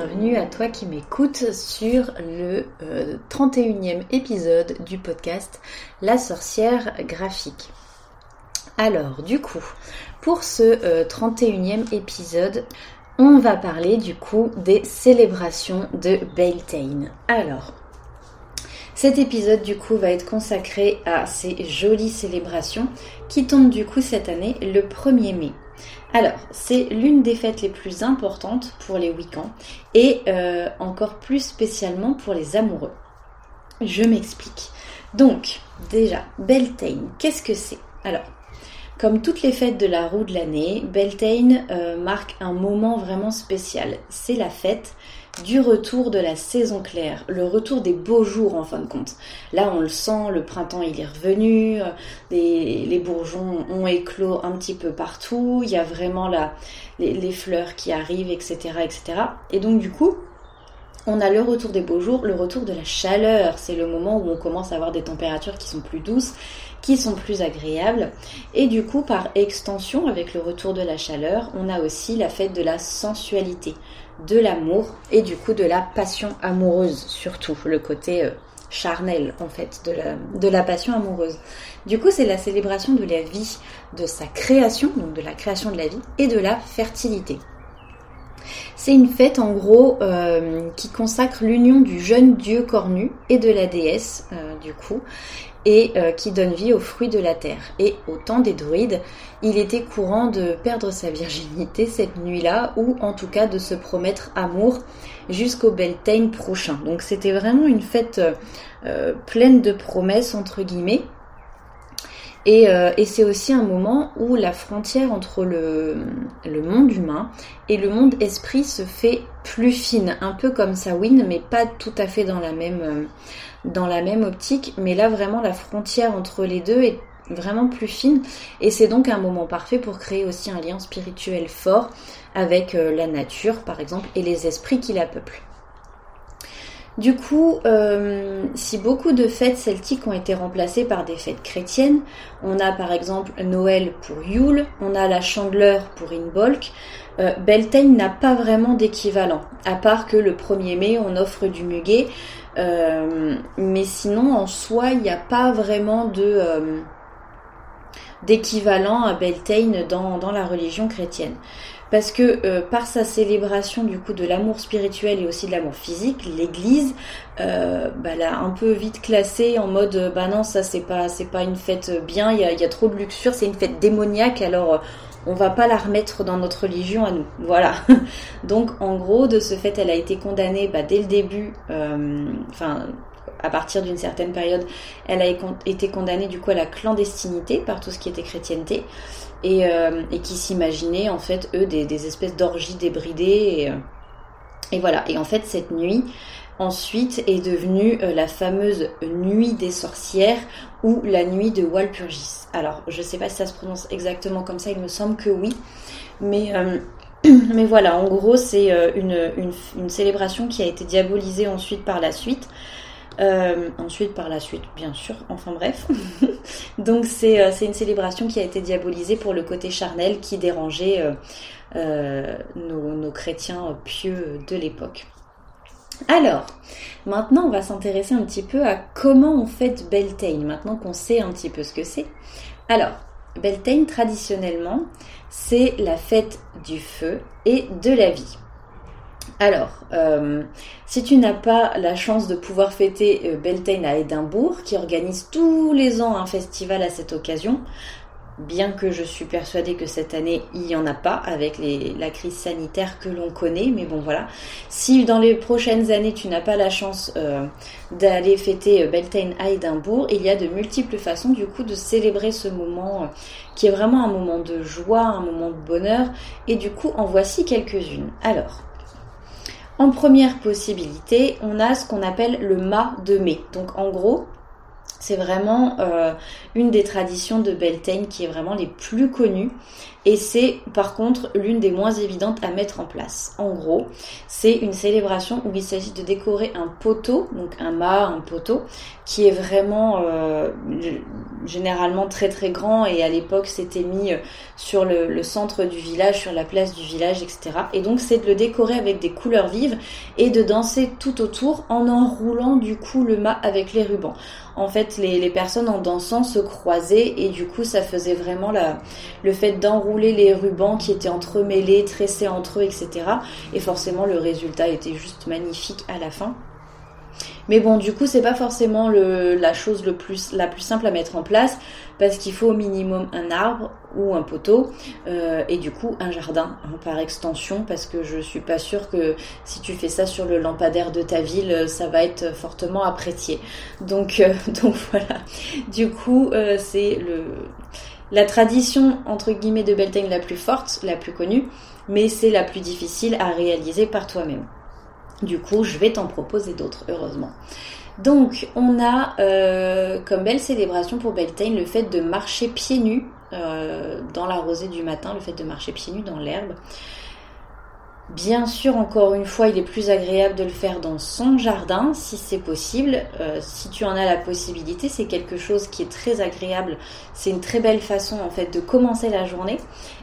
bienvenue à toi qui m'écoutes sur le 31e euh, épisode du podcast La sorcière graphique. Alors du coup, pour ce 31e euh, épisode, on va parler du coup des célébrations de Beltane. Alors, cet épisode du coup va être consacré à ces jolies célébrations qui tombent du coup cette année le 1er mai. Alors, c'est l'une des fêtes les plus importantes pour les week-ends et euh, encore plus spécialement pour les amoureux. Je m'explique. Donc, déjà, Beltane, qu'est-ce que c'est? Alors, comme toutes les fêtes de la roue de l'année, Beltane euh, marque un moment vraiment spécial. C'est la fête du retour de la saison claire, le retour des beaux jours en fin de compte. Là, on le sent, le printemps il est revenu, euh, les, bourgeons ont éclos un petit peu partout, il y a vraiment la, les, fleurs qui arrivent, etc., etc. Et donc du coup, on a le retour des beaux jours, le retour de la chaleur. C'est le moment où on commence à avoir des températures qui sont plus douces, qui sont plus agréables. Et du coup, par extension, avec le retour de la chaleur, on a aussi la fête de la sensualité de l'amour et du coup de la passion amoureuse surtout, le côté euh, charnel en fait de la, de la passion amoureuse. Du coup c'est la célébration de la vie, de sa création, donc de la création de la vie et de la fertilité. C'est une fête en gros euh, qui consacre l'union du jeune dieu cornu et de la déesse euh, du coup et euh, qui donne vie aux fruits de la terre. Et au temps des druides, il était courant de perdre sa virginité cette nuit-là, ou en tout cas de se promettre amour jusqu'au Beltane prochain. Donc c'était vraiment une fête pleine de promesses, entre guillemets. Euh, et, c'est aussi un moment où la frontière entre le, le, monde humain et le monde esprit se fait plus fine, un peu comme Sawin, mais pas tout à fait dans la même, dans la même optique, mais là vraiment la frontière entre les deux est vraiment plus fine. Et c'est donc un moment parfait pour créer aussi un lien spirituel fort avec euh, la nature par exemple et les esprits qui la peuplent. Du coup, euh, si beaucoup de fêtes celtiques ont été remplacées par des fêtes chrétiennes, on a par exemple Noël pour Yule, on a la Chandeleur pour Inbolk, euh, Beltane n'a pas vraiment d'équivalent, à part que le 1er mai on offre du muguet, euh, mais sinon en soi il n'y a pas vraiment de d'équivalent à Beltane dans la religion chrétienne parce que euh, par sa célébration du coup de l'amour spirituel et aussi de l'amour physique, l'Église euh, bah, l'a un peu vite classé en mode bah non ça c'est pas c'est pas une fête bien, il y a, trop de luxure, c'est une fête démoniaque alors on va pas la remettre dans notre religion à nous. Voilà. Donc en gros de ce fait elle a été condamnée bah, dès le début, euh, enfin à partir d'une certaine période, elle a été condamnée du coup à la clandestinité par tout ce qui était chrétienté et, euh, qui s'imaginaient en fait eux des, espèces d'orgies débridées et, euh, et, voilà. Et en fait cette nuit ensuite est devenue euh, la fameuse nuit des sorcières ou la nuit de Walpurgis. Alors je sais pas si ça se prononce exactement comme ça, il me semble que oui, mais voilà, en gros, c'est une, célébration qui a été diabolisée ensuite par la suite. Euh, ensuite, par la suite, bien sûr, enfin bref. Donc euh, c'est une célébration qui a été diabolisée pour le côté charnel qui dérangeait euh, nos, chrétiens pieux de l'époque. Alors, maintenant on va s'intéresser un petit peu à comment on fête Beltane, maintenant qu'on sait un petit peu ce que c'est. Alors, Beltane, traditionnellement, c'est la fête du feu et de la vie. Alors, euh, si tu n'as pas la chance de pouvoir fêter euh, à Édimbourg, qui organise tous les ans un festival à cette occasion, bien que je suis persuadée que cette année il n'y en a pas avec la crise sanitaire que l'on connaît, mais bon voilà. Si dans les prochaines années tu n'as pas la chance euh, d'aller fêter Beltane à Édimbourg, il y a de multiples façons du coup de célébrer ce moment qui est vraiment un moment de joie, un moment de bonheur, et du coup en voici quelques-unes. Alors, en première possibilité, on a ce qu'on appelle le mât de mai. Donc en gros, C'est vraiment euh, une des traditions de Beltane qui est vraiment les plus connues. Et c'est par contre l'une des moins évidentes à mettre en place. En gros, c'est une célébration où il s'agit de décorer un poteau, donc un mât, un poteau, qui est vraiment euh, généralement très très grand et à l'époque c'était mis euh, sur le, le, centre du village, sur la place du village, etc. Et donc c'est de le décorer avec des couleurs vives et de danser tout autour en enroulant du coup le mât avec les rubans en fait les, personnes en dansant se croisaient et du coup ça faisait vraiment la, le fait d'enrouler les rubans qui étaient entremêlés, tressés entre eux, etc. Et forcément le résultat était juste magnifique à la fin. Mais bon, du coup, c'est pas forcément la chose le plus, la plus simple à mettre en place parce qu'il faut au minimum un arbre ou un poteau euh, et du coup un jardin hein, par extension parce que je suis pas sûre que si tu fais ça sur le lampadaire de ta ville, ça va être fortement apprécié. Donc, euh, donc voilà. Du coup, euh, c'est le la tradition entre guillemets de Beltane la plus forte, la plus connue, mais c'est la plus difficile à réaliser par toi-même. Du coup, je vais t'en proposer d'autres, heureusement. Donc, on a euh, comme belle célébration pour Beltane le fait de marcher pieds nus euh, dans la rosée du matin, le fait de marcher pieds nus dans l'herbe. Bien sûr, encore une fois, il est plus agréable de le faire dans son jardin si c'est possible. Euh, si tu en as la possibilité, c'est quelque chose qui est très agréable. C'est une très belle façon en fait de commencer la journée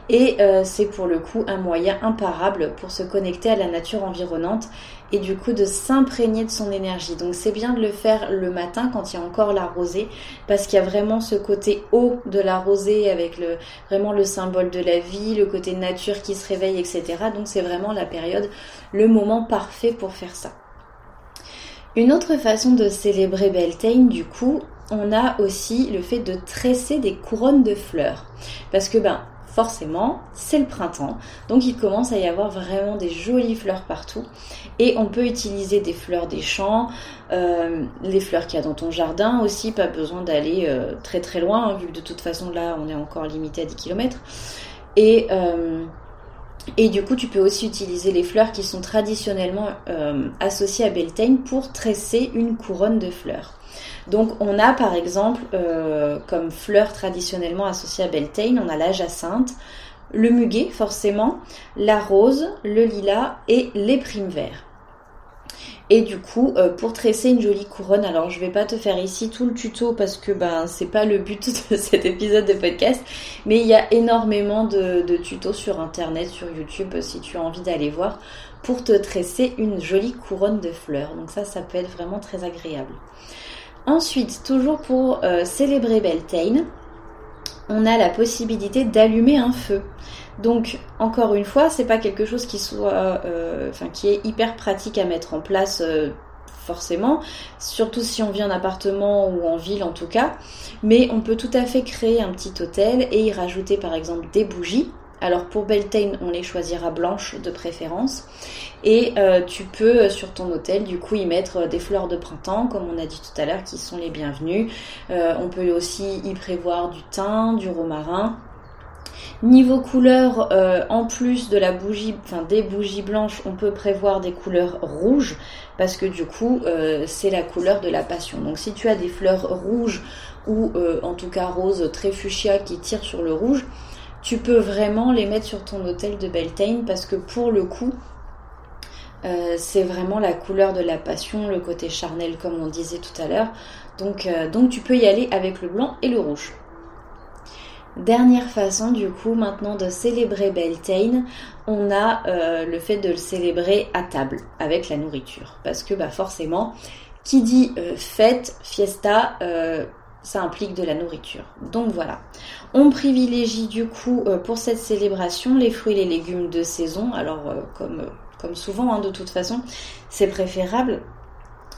et c'est pour le coup un moyen imparable pour se connecter à la nature environnante et du coup de s'imprégner de son énergie. Donc c'est bien de le faire le matin quand il y a encore la rosée parce qu'il y a vraiment ce côté haut de la rosée avec le, vraiment le symbole de la vie, le côté nature qui se réveille, etc. Donc c'est vraiment la période, le moment parfait pour faire ça. Une autre façon de célébrer Beltane, du coup, on a aussi le fait de tresser des couronnes de fleurs. Parce que ben, forcément, c'est le printemps. Donc il commence à y avoir vraiment des jolies fleurs partout. Et on peut utiliser des fleurs des champs, euh, les fleurs qu'il y a dans ton jardin aussi, pas besoin d'aller euh, très très loin, hein, vu que de toute façon là on est encore limité à 10 km. Et, euh, et du coup tu peux aussi utiliser les fleurs qui sont traditionnellement associées à Beltane pour tresser une couronne de fleurs. Donc on a par exemple euh, comme fleurs traditionnellement associées à Beltane, on a la jacinthe, le muguet forcément, la rose, le lilas et les primes verts. Et du coup, euh, pour tresser une jolie couronne, alors je vais pas te faire ici tout le tuto parce que ben c'est pas le but de cet épisode de podcast, mais il y a énormément de, de tutos sur internet, sur YouTube si tu as envie d'aller voir pour te tresser une jolie couronne de fleurs. Donc ça, ça peut être vraiment très agréable. Ensuite, toujours pour euh, célébrer Beltane, on a la possibilité d'allumer un feu. Donc, encore une fois, c'est pas quelque chose qui soit, euh, qui est hyper pratique à mettre en place. Euh, forcément, surtout si on vit en appartement ou en ville en tout cas, mais on peut tout à fait créer un petit hôtel et y rajouter par exemple des bougies alors pour Beltane, on les choisira blanches de préférence. Et euh, tu peux euh, sur ton hôtel du coup y mettre euh, des fleurs de printemps, comme on a dit tout à l'heure, qui sont les bienvenues. on peut aussi y prévoir du thym, du romarin. Niveau couleur, en plus de la bougie, enfin des bougies blanches, on peut prévoir des couleurs rouges parce que du coup c'est la couleur de la passion. Donc si tu as des fleurs rouges ou en tout cas roses très fuchsia qui tirent sur le rouge, tu peux vraiment les mettre sur ton hôtel de Beltane parce que pour le coup, euh, c'est vraiment la couleur de la passion, le côté charnel comme on disait tout à l'heure. Donc, euh, donc tu peux y aller avec le blanc et le rouge. Dernière façon du coup maintenant de célébrer Beltane, on a euh, le fait de le célébrer à table avec la nourriture. Parce que bah forcément, qui dit fête, fiesta, ça implique de la nourriture. Donc voilà. On privilégie du coup euh, pour cette célébration les fruits et les légumes de saison. Alors euh, comme, comme souvent hein, de toute façon, c'est préférable.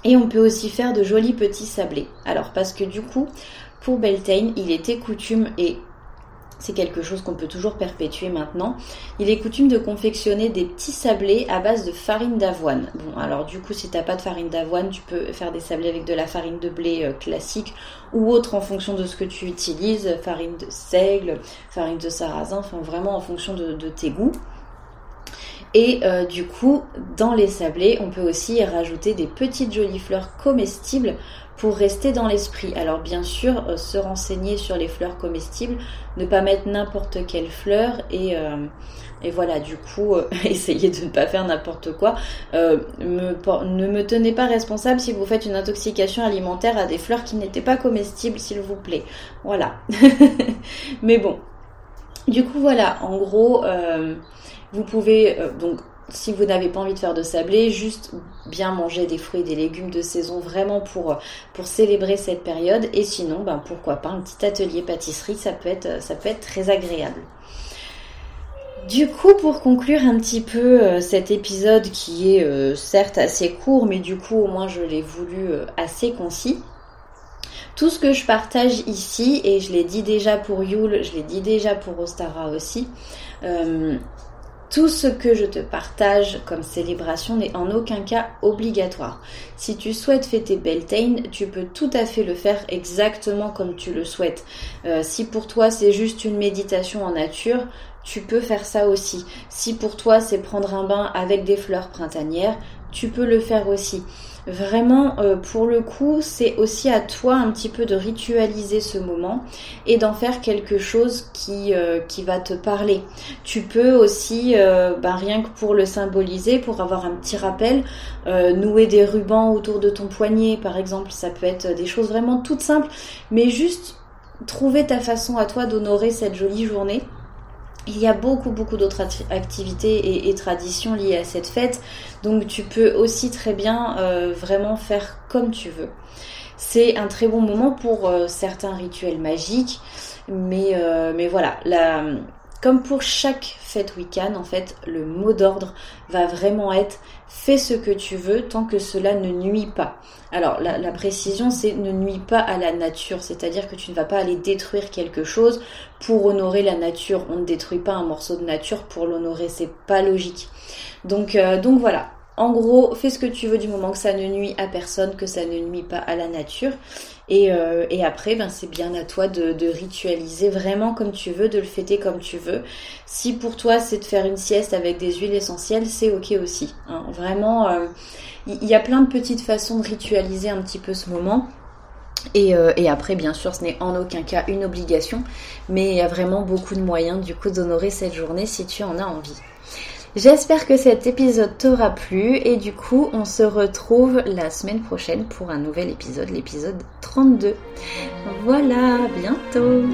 Et on peut aussi faire de jolis petits sablés. Alors parce que du coup, pour Beltane, il était coutume et c'est quelque chose qu'on peut toujours perpétuer maintenant. Il est coutume de confectionner des petits sablés à base de farine d'avoine. Bon, alors du coup, si t'as pas de farine d'avoine, tu peux faire des sablés avec de la farine de blé euh, classique ou autre en fonction de ce que tu utilises, farine de seigle, farine de sarrasin, enfin vraiment en fonction de, tes goûts. Et euh, du coup, dans les sablés, on peut aussi rajouter des petites jolies fleurs comestibles pour rester dans l'esprit. Alors bien sûr, euh, se renseigner sur les fleurs comestibles, ne pas mettre n'importe quelle fleur et, euh, et voilà, du coup, essayez de ne pas faire n'importe quoi. ne me tenez pas responsable si vous faites une intoxication alimentaire à des fleurs qui n'étaient pas comestibles, s'il vous plaît. Voilà. Mais bon. Du coup, voilà, en gros, vous pouvez donc si vous n'avez pas envie de faire de sablé, juste bien manger des fruits et des légumes de saison vraiment pour, célébrer cette période. Et sinon, ben, pourquoi pas un petit atelier pâtisserie, ça peut être, ça peut être très agréable. Du coup, pour conclure un petit peu euh, cet épisode qui est euh, certes assez court, mais du coup au moins je l'ai voulu euh, assez concis. Tout ce que je partage ici, et je l'ai dit déjà pour Yule, je l'ai dit déjà pour Ostara aussi, tout ce que je te partage comme célébration n'est en aucun cas obligatoire. Si tu souhaites fêter Beltane, tu peux tout à fait le faire exactement comme tu le souhaites. Euh, si pour toi c'est juste une méditation en nature, tu peux faire ça aussi. Si pour toi c'est prendre un bain avec des fleurs printanières, tu peux le faire aussi. Vraiment, euh, pour le coup, c'est aussi à toi un petit peu de ritualiser ce moment et d'en faire quelque chose qui, euh, qui va te parler. Tu peux aussi, euh, ben, rien que pour le symboliser, pour avoir un petit rappel, nouer des rubans autour de ton poignet, par exemple. Ça peut être des choses vraiment toutes simples, mais juste trouver ta façon à toi d'honorer cette jolie journée il y a beaucoup beaucoup d'autres activités et, traditions liées à cette fête, donc tu peux aussi très bien euh, vraiment faire comme tu veux. C'est un très bon moment pour euh, certains rituels magiques, mais, euh, mais voilà, la, comme pour chaque fête week-end, en fait, le mot d'ordre va vraiment être fais ce que tu veux tant que cela ne nuit pas. Alors la, précision c'est ne nuit pas à la nature, c'est-à-dire que tu ne vas pas aller détruire quelque chose pour honorer la nature. On ne détruit pas un morceau de nature pour l'honorer, c'est pas logique. Donc, euh, donc voilà, en gros, fais ce que tu veux du moment que ça ne nuit à personne, que ça ne nuit pas à la nature. Et, euh, après, ben, c'est bien à toi de, ritualiser vraiment comme tu veux, de le fêter comme tu veux. Si pour toi c'est de faire une sieste avec des huiles essentielles, c'est ok aussi. Hein. Vraiment, euh, il y, a plein de petites façons de ritualiser un petit peu ce moment. Et, euh, et, après, bien sûr, ce n'est en aucun cas une obligation, mais il y a vraiment beaucoup de moyens du coup d'honorer cette journée si tu en as envie. J'espère que cet épisode t'aura plu et du coup on se retrouve la semaine prochaine pour un nouvel épisode, l'épisode 32. Voilà, bientôt